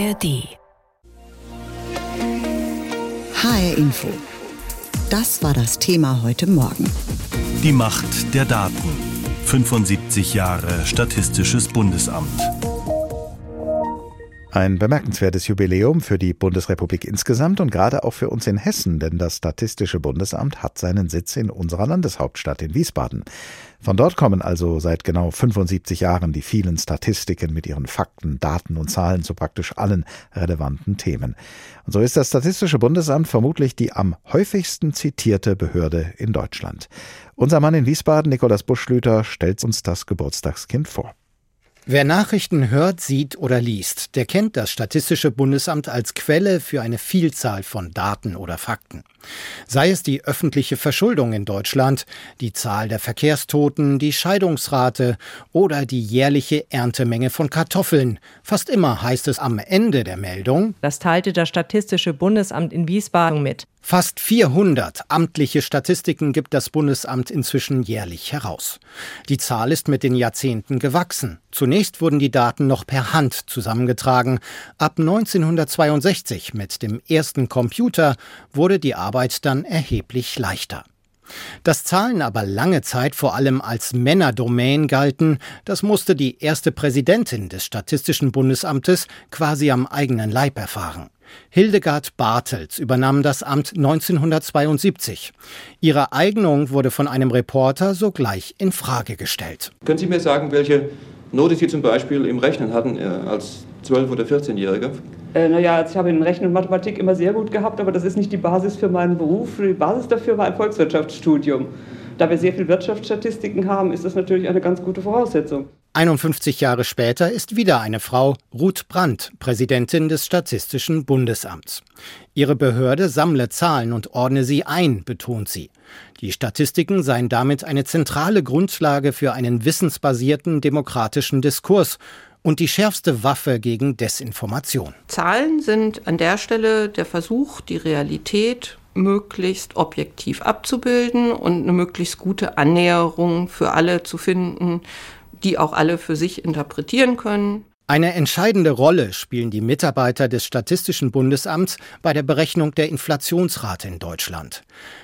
ARD. HR Info. Das war das Thema heute Morgen. Die Macht der Daten. 75 Jahre Statistisches Bundesamt. Ein bemerkenswertes Jubiläum für die Bundesrepublik insgesamt und gerade auch für uns in Hessen, denn das Statistische Bundesamt hat seinen Sitz in unserer Landeshauptstadt in Wiesbaden. Von dort kommen also seit genau 75 Jahren die vielen Statistiken mit ihren Fakten, Daten und Zahlen zu praktisch allen relevanten Themen. Und so ist das Statistische Bundesamt vermutlich die am häufigsten zitierte Behörde in Deutschland. Unser Mann in Wiesbaden, Nikolaus Buschlüter, stellt uns das Geburtstagskind vor. Wer Nachrichten hört, sieht oder liest, der kennt das Statistische Bundesamt als Quelle für eine Vielzahl von Daten oder Fakten. Sei es die öffentliche Verschuldung in Deutschland, die Zahl der Verkehrstoten, die Scheidungsrate oder die jährliche Erntemenge von Kartoffeln. Fast immer heißt es am Ende der Meldung, das teilte das Statistische Bundesamt in Wiesbaden mit. Fast 400 amtliche Statistiken gibt das Bundesamt inzwischen jährlich heraus. Die Zahl ist mit den Jahrzehnten gewachsen. Zunächst wurden die Daten noch per Hand zusammengetragen. Ab 1962 mit dem ersten Computer wurde die Arbeit dann erheblich leichter. Dass Zahlen aber lange Zeit vor allem als Männerdomain galten, das musste die erste Präsidentin des Statistischen Bundesamtes quasi am eigenen Leib erfahren. Hildegard Bartels übernahm das Amt 1972. Ihre Eignung wurde von einem Reporter sogleich in Frage gestellt. Können Sie mir sagen, welche Note Sie zum Beispiel im Rechnen hatten äh, als 12- oder 14-Jähriger? Äh, naja, also ich habe in Rechnen und Mathematik immer sehr gut gehabt, aber das ist nicht die Basis für meinen Beruf. Die Basis dafür war ein Volkswirtschaftsstudium. Da wir sehr viel Wirtschaftsstatistiken haben, ist das natürlich eine ganz gute Voraussetzung. 51 Jahre später ist wieder eine Frau, Ruth Brandt, Präsidentin des Statistischen Bundesamts. Ihre Behörde sammle Zahlen und ordne sie ein, betont sie. Die Statistiken seien damit eine zentrale Grundlage für einen wissensbasierten demokratischen Diskurs und die schärfste Waffe gegen Desinformation. Zahlen sind an der Stelle der Versuch, die Realität möglichst objektiv abzubilden und eine möglichst gute Annäherung für alle zu finden, die auch alle für sich interpretieren können. Eine entscheidende Rolle spielen die Mitarbeiter des Statistischen Bundesamts bei der Berechnung der Inflationsrate in Deutschland.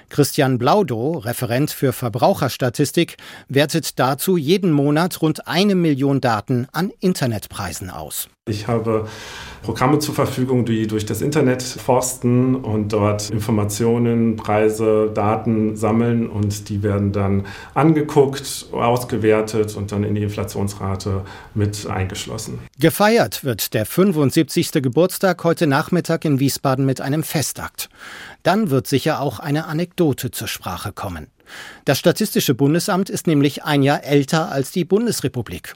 Christian Blaudow, Referent für Verbraucherstatistik, wertet dazu jeden Monat rund eine Million Daten an Internetpreisen aus. Ich habe Programme zur Verfügung, die durch das Internet forsten und dort Informationen, Preise, Daten sammeln und die werden dann angeguckt, ausgewertet und dann in die Inflationsrate mit eingeschlossen. Gefeiert wird der 75. Geburtstag heute Nachmittag in Wiesbaden mit einem Festakt. Dann wird sicher auch eine Anekdote zur Sprache kommen. Das Statistische Bundesamt ist nämlich ein Jahr älter als die Bundesrepublik.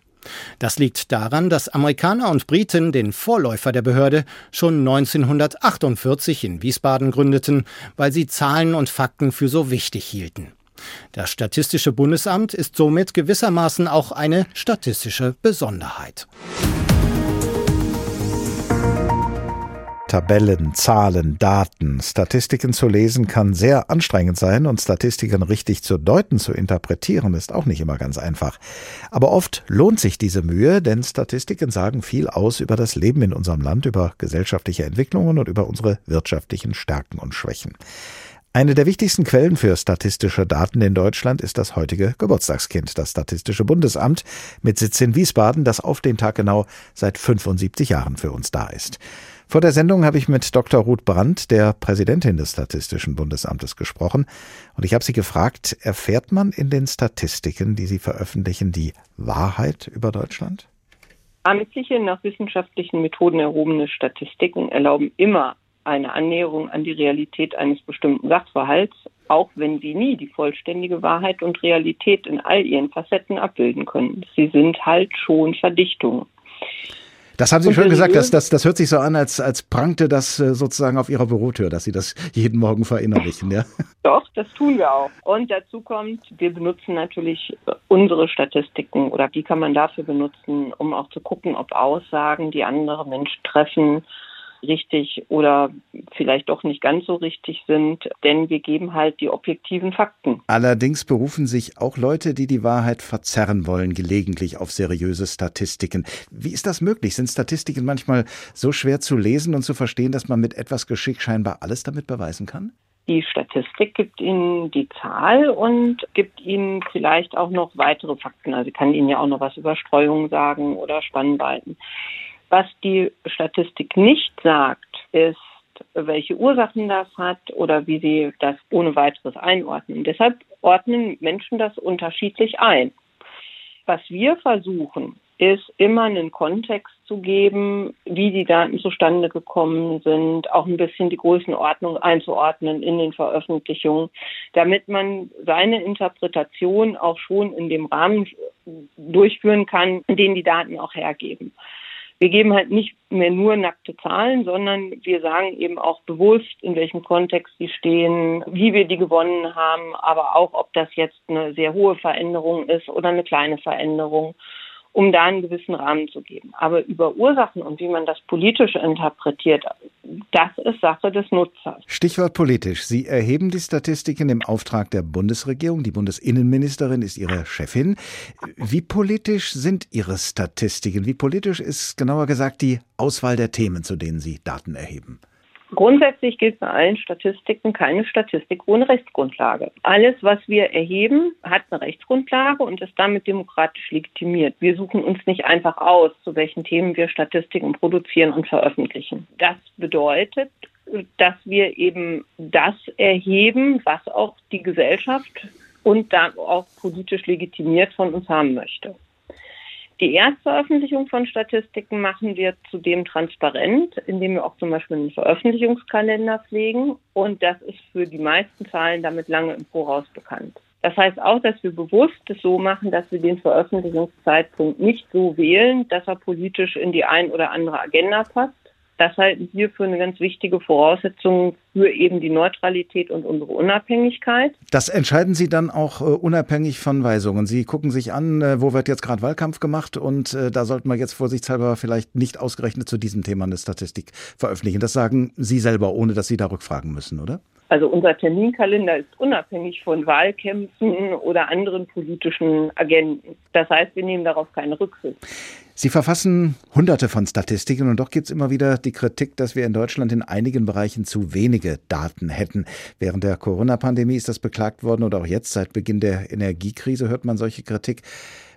Das liegt daran, dass Amerikaner und Briten den Vorläufer der Behörde schon 1948 in Wiesbaden gründeten, weil sie Zahlen und Fakten für so wichtig hielten. Das Statistische Bundesamt ist somit gewissermaßen auch eine statistische Besonderheit. Tabellen, Zahlen, Daten, Statistiken zu lesen kann sehr anstrengend sein und Statistiken richtig zu deuten, zu interpretieren, ist auch nicht immer ganz einfach. Aber oft lohnt sich diese Mühe, denn Statistiken sagen viel aus über das Leben in unserem Land, über gesellschaftliche Entwicklungen und über unsere wirtschaftlichen Stärken und Schwächen. Eine der wichtigsten Quellen für statistische Daten in Deutschland ist das heutige Geburtstagskind, das Statistische Bundesamt mit Sitz in Wiesbaden, das auf den Tag genau seit 75 Jahren für uns da ist. Vor der Sendung habe ich mit Dr. Ruth Brandt, der Präsidentin des Statistischen Bundesamtes, gesprochen und ich habe sie gefragt, erfährt man in den Statistiken, die Sie veröffentlichen, die Wahrheit über Deutschland? Amtliche, nach wissenschaftlichen Methoden erhobene Statistiken erlauben immer eine Annäherung an die Realität eines bestimmten Sachverhalts, auch wenn sie nie die vollständige Wahrheit und Realität in all ihren Facetten abbilden können. Sie sind halt schon Verdichtungen. Das haben Sie schön gesagt, das, das, das hört sich so an, als, als prangte das äh, sozusagen auf Ihrer Bürotür, dass Sie das jeden Morgen verinnerlichen, ja? Doch, das tun wir auch. Und dazu kommt, wir benutzen natürlich unsere Statistiken oder die kann man dafür benutzen, um auch zu gucken, ob Aussagen, die andere Menschen treffen, richtig oder vielleicht doch nicht ganz so richtig sind, denn wir geben halt die objektiven Fakten. Allerdings berufen sich auch Leute, die die Wahrheit verzerren wollen, gelegentlich auf seriöse Statistiken. Wie ist das möglich? Sind Statistiken manchmal so schwer zu lesen und zu verstehen, dass man mit etwas Geschick scheinbar alles damit beweisen kann? Die Statistik gibt Ihnen die Zahl und gibt Ihnen vielleicht auch noch weitere Fakten. Also kann Ihnen ja auch noch was über Streuung sagen oder Spannweiten. Was die Statistik nicht sagt, ist, welche Ursachen das hat oder wie sie das ohne weiteres einordnen. Deshalb ordnen Menschen das unterschiedlich ein. Was wir versuchen, ist immer einen Kontext zu geben, wie die Daten zustande gekommen sind, auch ein bisschen die Größenordnung einzuordnen in den Veröffentlichungen, damit man seine Interpretation auch schon in dem Rahmen durchführen kann, den die Daten auch hergeben wir geben halt nicht mehr nur nackte Zahlen, sondern wir sagen eben auch bewusst, in welchem Kontext die stehen, wie wir die gewonnen haben, aber auch, ob das jetzt eine sehr hohe Veränderung ist oder eine kleine Veränderung um da einen gewissen Rahmen zu geben. Aber über Ursachen und wie man das politisch interpretiert, das ist Sache des Nutzers. Stichwort politisch. Sie erheben die Statistiken im Auftrag der Bundesregierung. Die Bundesinnenministerin ist Ihre Chefin. Wie politisch sind Ihre Statistiken? Wie politisch ist genauer gesagt die Auswahl der Themen, zu denen Sie Daten erheben? Grundsätzlich gilt bei allen Statistiken keine Statistik ohne Rechtsgrundlage. Alles, was wir erheben, hat eine Rechtsgrundlage und ist damit demokratisch legitimiert. Wir suchen uns nicht einfach aus, zu welchen Themen wir Statistiken produzieren und veröffentlichen. Das bedeutet, dass wir eben das erheben, was auch die Gesellschaft und dann auch politisch legitimiert von uns haben möchte. Die Erstveröffentlichung von Statistiken machen wir zudem transparent, indem wir auch zum Beispiel einen Veröffentlichungskalender pflegen. Und das ist für die meisten Zahlen damit lange im Voraus bekannt. Das heißt auch, dass wir bewusst es so machen, dass wir den Veröffentlichungszeitpunkt nicht so wählen, dass er politisch in die ein oder andere Agenda passt, das halten wir für eine ganz wichtige Voraussetzung für eben die Neutralität und unsere Unabhängigkeit. Das entscheiden Sie dann auch äh, unabhängig von Weisungen. Sie gucken sich an, äh, wo wird jetzt gerade Wahlkampf gemacht und äh, da sollten wir jetzt vorsichtshalber vielleicht nicht ausgerechnet zu diesem Thema eine Statistik veröffentlichen. Das sagen Sie selber, ohne dass Sie da rückfragen müssen, oder? Also unser Terminkalender ist unabhängig von Wahlkämpfen oder anderen politischen Agenten. Das heißt, wir nehmen darauf keine Rücksicht. Sie verfassen hunderte von Statistiken und doch gibt es immer wieder die Kritik, dass wir in Deutschland in einigen Bereichen zu wenige Daten hätten. Während der Corona-Pandemie ist das beklagt worden und auch jetzt seit Beginn der Energiekrise hört man solche Kritik.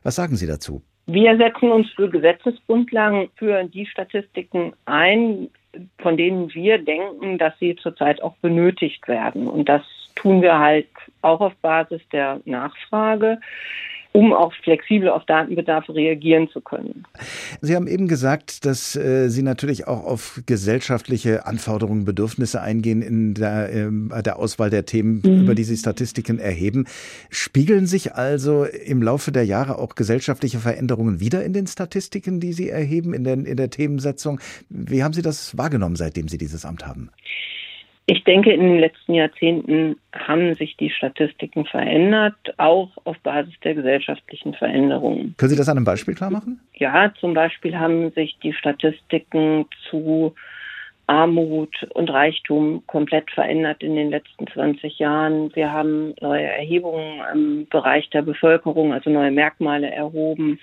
Was sagen Sie dazu? Wir setzen uns für Gesetzesgrundlagen für die Statistiken ein, von denen wir denken, dass sie zurzeit auch benötigt werden. Und das tun wir halt auch auf Basis der Nachfrage um auch flexibel auf Datenbedarfe reagieren zu können. Sie haben eben gesagt, dass äh, Sie natürlich auch auf gesellschaftliche Anforderungen, Bedürfnisse eingehen in der, äh, der Auswahl der Themen, mhm. über die Sie Statistiken erheben. Spiegeln sich also im Laufe der Jahre auch gesellschaftliche Veränderungen wieder in den Statistiken, die Sie erheben, in der, in der Themensetzung? Wie haben Sie das wahrgenommen, seitdem Sie dieses Amt haben? Ich denke, in den letzten Jahrzehnten haben sich die Statistiken verändert, auch auf Basis der gesellschaftlichen Veränderungen. Können Sie das an einem Beispiel klar machen? Ja, zum Beispiel haben sich die Statistiken zu Armut und Reichtum komplett verändert in den letzten 20 Jahren. Wir haben neue Erhebungen im Bereich der Bevölkerung, also neue Merkmale erhoben.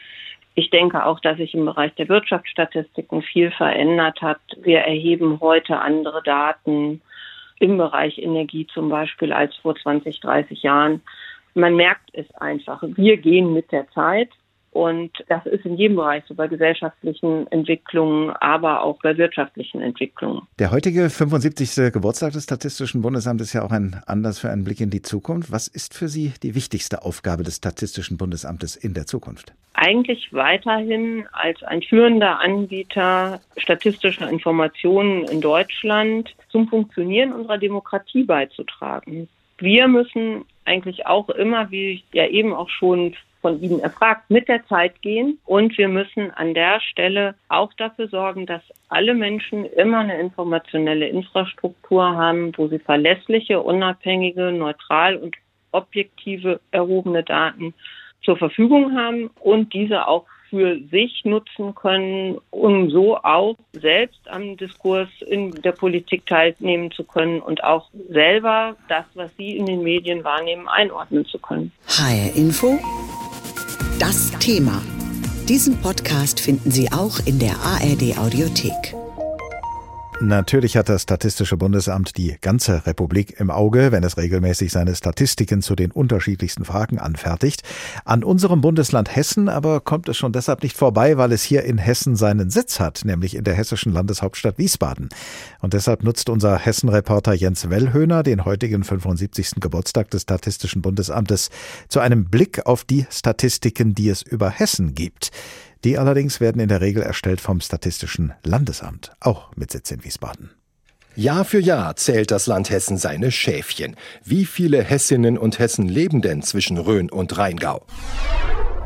Ich denke auch, dass sich im Bereich der Wirtschaftsstatistiken viel verändert hat. Wir erheben heute andere Daten im Bereich Energie zum Beispiel als vor 20, 30 Jahren. Man merkt es einfach. Wir gehen mit der Zeit. Und das ist in jedem Bereich, so bei gesellschaftlichen Entwicklungen, aber auch bei wirtschaftlichen Entwicklungen. Der heutige 75. Geburtstag des Statistischen Bundesamtes ist ja auch ein Anlass für einen Blick in die Zukunft. Was ist für Sie die wichtigste Aufgabe des Statistischen Bundesamtes in der Zukunft? Eigentlich weiterhin als ein führender Anbieter statistischer Informationen in Deutschland zum Funktionieren unserer Demokratie beizutragen. Wir müssen eigentlich auch immer, wie ja eben auch schon von Ihnen erfragt, mit der Zeit gehen. Und wir müssen an der Stelle auch dafür sorgen, dass alle Menschen immer eine informationelle Infrastruktur haben, wo sie verlässliche, unabhängige, neutral und objektive erhobene Daten zur Verfügung haben und diese auch für sich nutzen können, um so auch selbst am Diskurs in der Politik teilnehmen zu können und auch selber das, was sie in den Medien wahrnehmen, einordnen zu können. HR Info. Das Thema. Diesen Podcast finden Sie auch in der ARD Audiothek. Natürlich hat das Statistische Bundesamt die ganze Republik im Auge, wenn es regelmäßig seine Statistiken zu den unterschiedlichsten Fragen anfertigt. An unserem Bundesland Hessen aber kommt es schon deshalb nicht vorbei, weil es hier in Hessen seinen Sitz hat, nämlich in der hessischen Landeshauptstadt Wiesbaden. Und deshalb nutzt unser Hessen-Reporter Jens Wellhöhner den heutigen 75. Geburtstag des Statistischen Bundesamtes zu einem Blick auf die Statistiken, die es über Hessen gibt. Die allerdings werden in der Regel erstellt vom Statistischen Landesamt, auch mit Sitz in Wiesbaden. Jahr für Jahr zählt das Land Hessen seine Schäfchen. Wie viele Hessinnen und Hessen leben denn zwischen Rhön und Rheingau?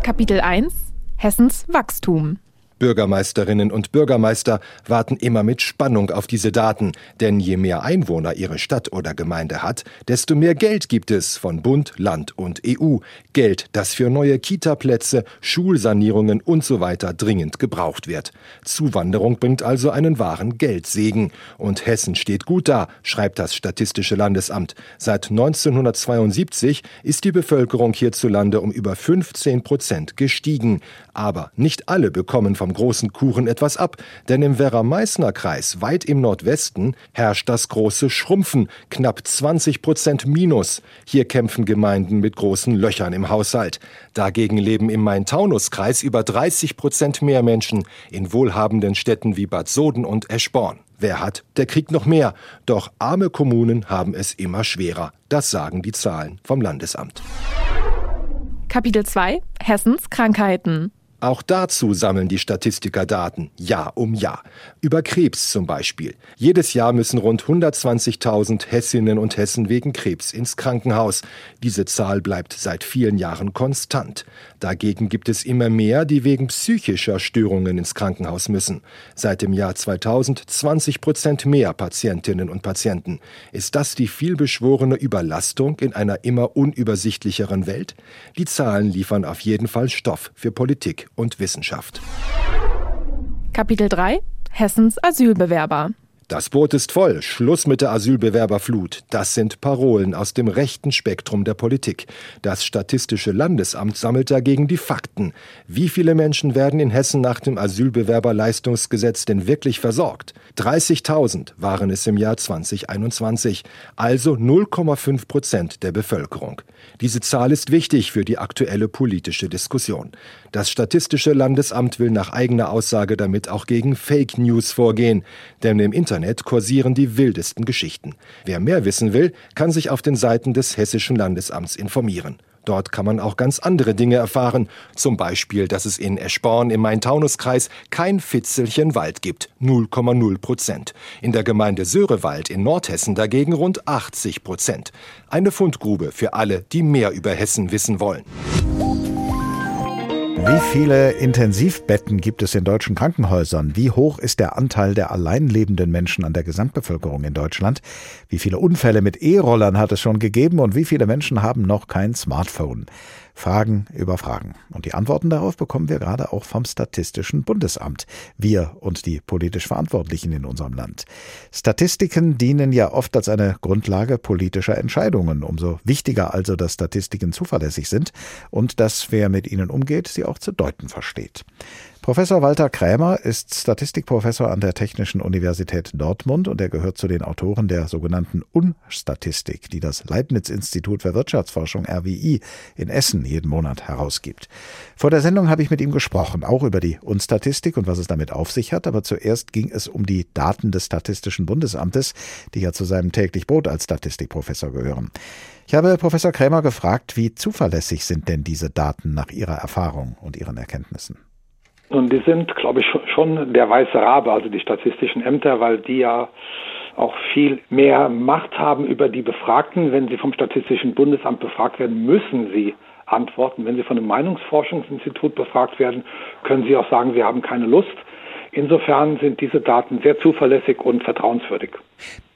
Kapitel 1 Hessens Wachstum Bürgermeisterinnen und Bürgermeister warten immer mit Spannung auf diese Daten, denn je mehr Einwohner ihre Stadt oder Gemeinde hat, desto mehr Geld gibt es von Bund, Land und EU. Geld, das für neue Kitaplätze, Schulsanierungen und so dringend gebraucht wird. Zuwanderung bringt also einen wahren Geldsegen. Und Hessen steht gut da, schreibt das Statistische Landesamt. Seit 1972 ist die Bevölkerung hierzulande um über 15 Prozent gestiegen. Aber nicht alle bekommen vom großen Kuchen etwas ab, denn im Werra-Meißner-Kreis, weit im Nordwesten, herrscht das große Schrumpfen, knapp 20 Prozent Minus. Hier kämpfen Gemeinden mit großen Löchern im Haushalt. Dagegen leben im Main-Taunus-Kreis über 30 Prozent mehr Menschen in wohlhabenden Städten wie Bad Soden und Eschborn. Wer hat, der kriegt noch mehr. Doch arme Kommunen haben es immer schwerer. Das sagen die Zahlen vom Landesamt. Kapitel 2 Hessens Krankheiten auch dazu sammeln die Statistiker Daten, Jahr um Jahr. Über Krebs zum Beispiel. Jedes Jahr müssen rund 120.000 Hessinnen und Hessen wegen Krebs ins Krankenhaus. Diese Zahl bleibt seit vielen Jahren konstant. Dagegen gibt es immer mehr, die wegen psychischer Störungen ins Krankenhaus müssen. Seit dem Jahr 2000 20 Prozent mehr Patientinnen und Patienten. Ist das die vielbeschworene Überlastung in einer immer unübersichtlicheren Welt? Die Zahlen liefern auf jeden Fall Stoff für Politik und Wissenschaft. Kapitel 3 Hessens Asylbewerber das Boot ist voll, Schluss mit der Asylbewerberflut. Das sind Parolen aus dem rechten Spektrum der Politik. Das Statistische Landesamt sammelt dagegen die Fakten. Wie viele Menschen werden in Hessen nach dem Asylbewerberleistungsgesetz denn wirklich versorgt? 30.000 waren es im Jahr 2021, also 0,5 Prozent der Bevölkerung. Diese Zahl ist wichtig für die aktuelle politische Diskussion. Das Statistische Landesamt will nach eigener Aussage damit auch gegen Fake News vorgehen, denn im Internet kursieren die wildesten Geschichten. Wer mehr wissen will, kann sich auf den Seiten des Hessischen Landesamts informieren. Dort kann man auch ganz andere Dinge erfahren. Zum Beispiel, dass es in Eschborn im Main-Taunus-Kreis kein Fitzelchen Wald gibt. 0,0 Prozent. In der Gemeinde Sörewald in Nordhessen dagegen rund 80 Prozent. Eine Fundgrube für alle, die mehr über Hessen wissen wollen. Wie viele Intensivbetten gibt es in deutschen Krankenhäusern? Wie hoch ist der Anteil der allein lebenden Menschen an der Gesamtbevölkerung in Deutschland? Wie viele Unfälle mit E-Rollern hat es schon gegeben und wie viele Menschen haben noch kein Smartphone? Fragen über Fragen. Und die Antworten darauf bekommen wir gerade auch vom Statistischen Bundesamt. Wir und die politisch Verantwortlichen in unserem Land. Statistiken dienen ja oft als eine Grundlage politischer Entscheidungen. Umso wichtiger also, dass Statistiken zuverlässig sind und dass wer mit ihnen umgeht, sie auch zu deuten versteht. Professor Walter Krämer ist Statistikprofessor an der Technischen Universität Dortmund und er gehört zu den Autoren der sogenannten Unstatistik, die das Leibniz-Institut für Wirtschaftsforschung RWI in Essen jeden Monat herausgibt. Vor der Sendung habe ich mit ihm gesprochen, auch über die Unstatistik und was es damit auf sich hat, aber zuerst ging es um die Daten des Statistischen Bundesamtes, die ja zu seinem täglich Brot als Statistikprofessor gehören. Ich habe Professor Krämer gefragt, wie zuverlässig sind denn diese Daten nach Ihrer Erfahrung und Ihren Erkenntnissen? Nun, die sind, glaube ich, schon der weiße Rabe, also die statistischen Ämter, weil die ja auch viel mehr Macht haben über die Befragten. Wenn sie vom Statistischen Bundesamt befragt werden, müssen sie antworten. Wenn sie von einem Meinungsforschungsinstitut befragt werden, können sie auch sagen, sie haben keine Lust. Insofern sind diese Daten sehr zuverlässig und vertrauenswürdig.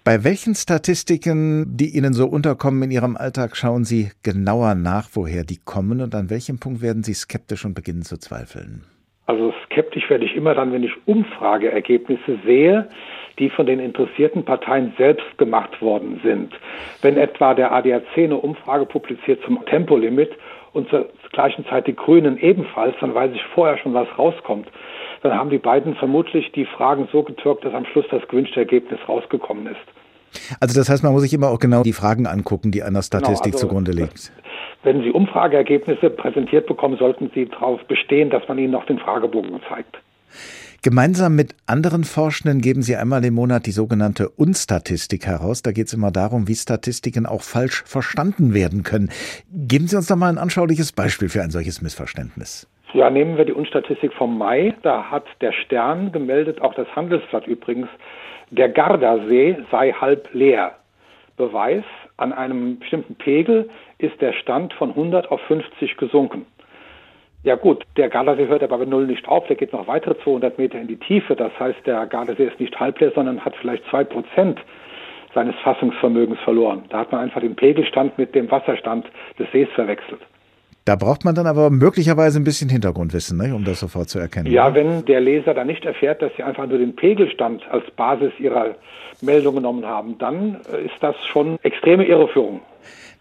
Bei welchen Statistiken, die Ihnen so unterkommen in Ihrem Alltag, schauen Sie genauer nach, woher die kommen und an welchem Punkt werden Sie skeptisch und beginnen zu zweifeln? Also skeptisch werde ich immer dann, wenn ich Umfrageergebnisse sehe, die von den interessierten Parteien selbst gemacht worden sind. Wenn etwa der ADAC eine Umfrage publiziert zum Tempolimit und zur gleichen Zeit die Grünen ebenfalls, dann weiß ich vorher schon, was rauskommt. Dann haben die beiden vermutlich die Fragen so getürkt, dass am Schluss das gewünschte Ergebnis rausgekommen ist. Also das heißt, man muss sich immer auch genau die Fragen angucken, die einer Statistik genau, also zugrunde liegt. Wenn Sie Umfrageergebnisse präsentiert bekommen, sollten Sie darauf bestehen, dass man Ihnen noch den Fragebogen zeigt. Gemeinsam mit anderen Forschenden geben Sie einmal im Monat die sogenannte Unstatistik heraus. Da geht es immer darum, wie Statistiken auch falsch verstanden werden können. Geben Sie uns doch mal ein anschauliches Beispiel für ein solches Missverständnis. Ja, nehmen wir die Unstatistik vom Mai. Da hat der Stern gemeldet, auch das Handelsblatt übrigens, der Gardasee sei halb leer. Beweis, an einem bestimmten Pegel ist der Stand von 100 auf 50 gesunken. Ja gut, der Gardasee hört aber bei Null nicht auf, der geht noch weitere 200 Meter in die Tiefe. Das heißt, der Gardasee ist nicht halbleer, sondern hat vielleicht zwei Prozent seines Fassungsvermögens verloren. Da hat man einfach den Pegelstand mit dem Wasserstand des Sees verwechselt. Da braucht man dann aber möglicherweise ein bisschen Hintergrundwissen, ne, um das sofort zu erkennen. Ja, wenn der Leser dann nicht erfährt, dass sie einfach nur den Pegelstand als Basis ihrer Meldung genommen haben, dann äh, ist das schon extreme Irreführung.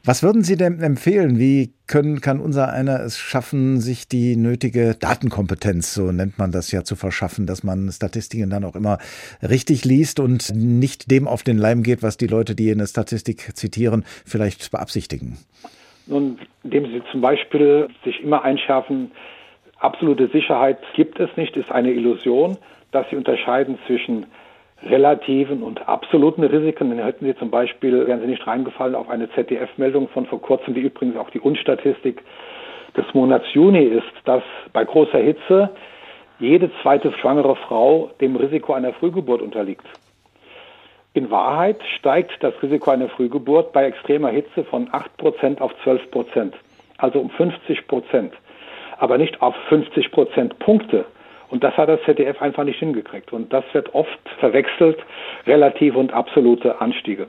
Was würden Sie denn empfehlen? Wie können, kann unser einer es schaffen, sich die nötige Datenkompetenz, so nennt man das ja, zu verschaffen, dass man Statistiken dann auch immer richtig liest und nicht dem auf den Leim geht, was die Leute, die eine Statistik zitieren, vielleicht beabsichtigen? Nun, indem Sie zum Beispiel sich immer einschärfen, absolute Sicherheit gibt es nicht, ist eine Illusion, dass Sie unterscheiden zwischen relativen und absoluten Risiken. Dann hätten Sie zum Beispiel, wären Sie nicht reingefallen auf eine ZDF-Meldung von vor kurzem, die übrigens auch die Unstatistik des Monats Juni ist, dass bei großer Hitze jede zweite schwangere Frau dem Risiko einer Frühgeburt unterliegt. In Wahrheit steigt das Risiko einer Frühgeburt bei extremer Hitze von 8% auf 12%, also um 50%, aber nicht auf 50% Punkte, und das hat das ZDF einfach nicht hingekriegt. Und das wird oft verwechselt, relative und absolute Anstiege.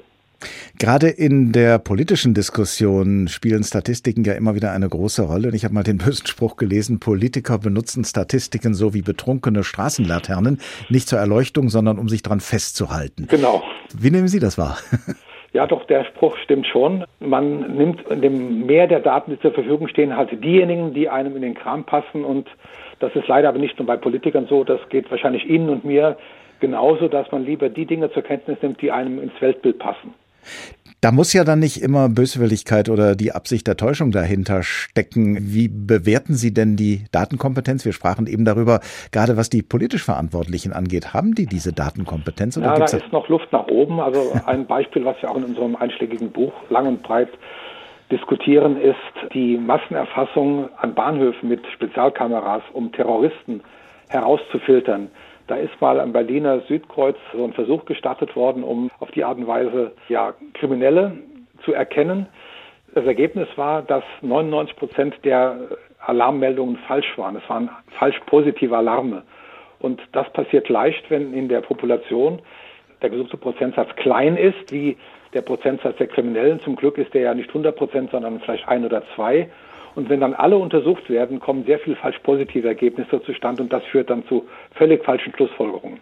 Gerade in der politischen Diskussion spielen Statistiken ja immer wieder eine große Rolle. Und ich habe mal den bösen Spruch gelesen, Politiker benutzen Statistiken so wie betrunkene Straßenlaternen, nicht zur Erleuchtung, sondern um sich dran festzuhalten. Genau. Wie nehmen Sie das wahr? Ja, doch, der Spruch stimmt schon. Man nimmt dem Meer der Daten, die zur Verfügung stehen, halt diejenigen, die einem in den Kram passen und das ist leider aber nicht nur bei Politikern so, das geht wahrscheinlich Ihnen und mir genauso, dass man lieber die Dinge zur Kenntnis nimmt, die einem ins Weltbild passen. Da muss ja dann nicht immer Böswilligkeit oder die Absicht der Täuschung dahinter stecken. Wie bewerten Sie denn die Datenkompetenz? Wir sprachen eben darüber, gerade was die politisch Verantwortlichen angeht. Haben die diese Datenkompetenz? Oder ja, da ist noch Luft nach oben. Also ein Beispiel, was wir auch in unserem einschlägigen Buch lang und breit diskutieren, ist die Massenerfassung an Bahnhöfen mit Spezialkameras, um Terroristen herauszufiltern. Da ist mal am Berliner Südkreuz so ein Versuch gestartet worden, um auf die Art und Weise ja, Kriminelle zu erkennen. Das Ergebnis war, dass 99 Prozent der Alarmmeldungen falsch waren. Es waren falsch positive Alarme. Und das passiert leicht, wenn in der Population der gesuchte Prozentsatz klein ist, wie der Prozentsatz der Kriminellen. Zum Glück ist der ja nicht 100 Prozent, sondern vielleicht ein oder zwei. Und wenn dann alle untersucht werden, kommen sehr viel falsch positive Ergebnisse zustande und das führt dann zu völlig falschen Schlussfolgerungen.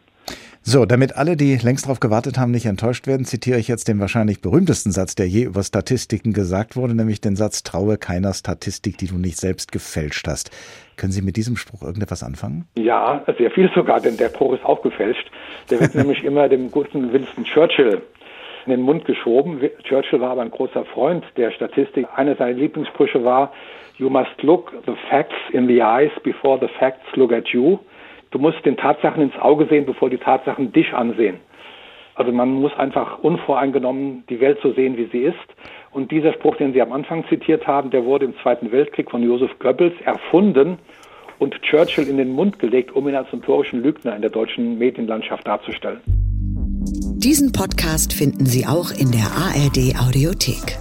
So, damit alle, die längst darauf gewartet haben, nicht enttäuscht werden, zitiere ich jetzt den wahrscheinlich berühmtesten Satz, der je über Statistiken gesagt wurde, nämlich den Satz, traue keiner Statistik, die du nicht selbst gefälscht hast. Können Sie mit diesem Spruch irgendetwas anfangen? Ja, sehr viel sogar, denn der Spruch ist auch gefälscht. Der wird nämlich immer dem guten Winston Churchill in den Mund geschoben. Churchill war aber ein großer Freund der Statistik. Einer seiner Lieblingssprüche war, You must look the facts in the eyes before the facts look at you. Du musst den Tatsachen ins Auge sehen, bevor die Tatsachen dich ansehen. Also man muss einfach unvoreingenommen die Welt so sehen, wie sie ist. Und dieser Spruch, den Sie am Anfang zitiert haben, der wurde im Zweiten Weltkrieg von Joseph Goebbels erfunden und Churchill in den Mund gelegt, um ihn als notorischen Lügner in der deutschen Medienlandschaft darzustellen. Diesen Podcast finden Sie auch in der ARD Audiothek.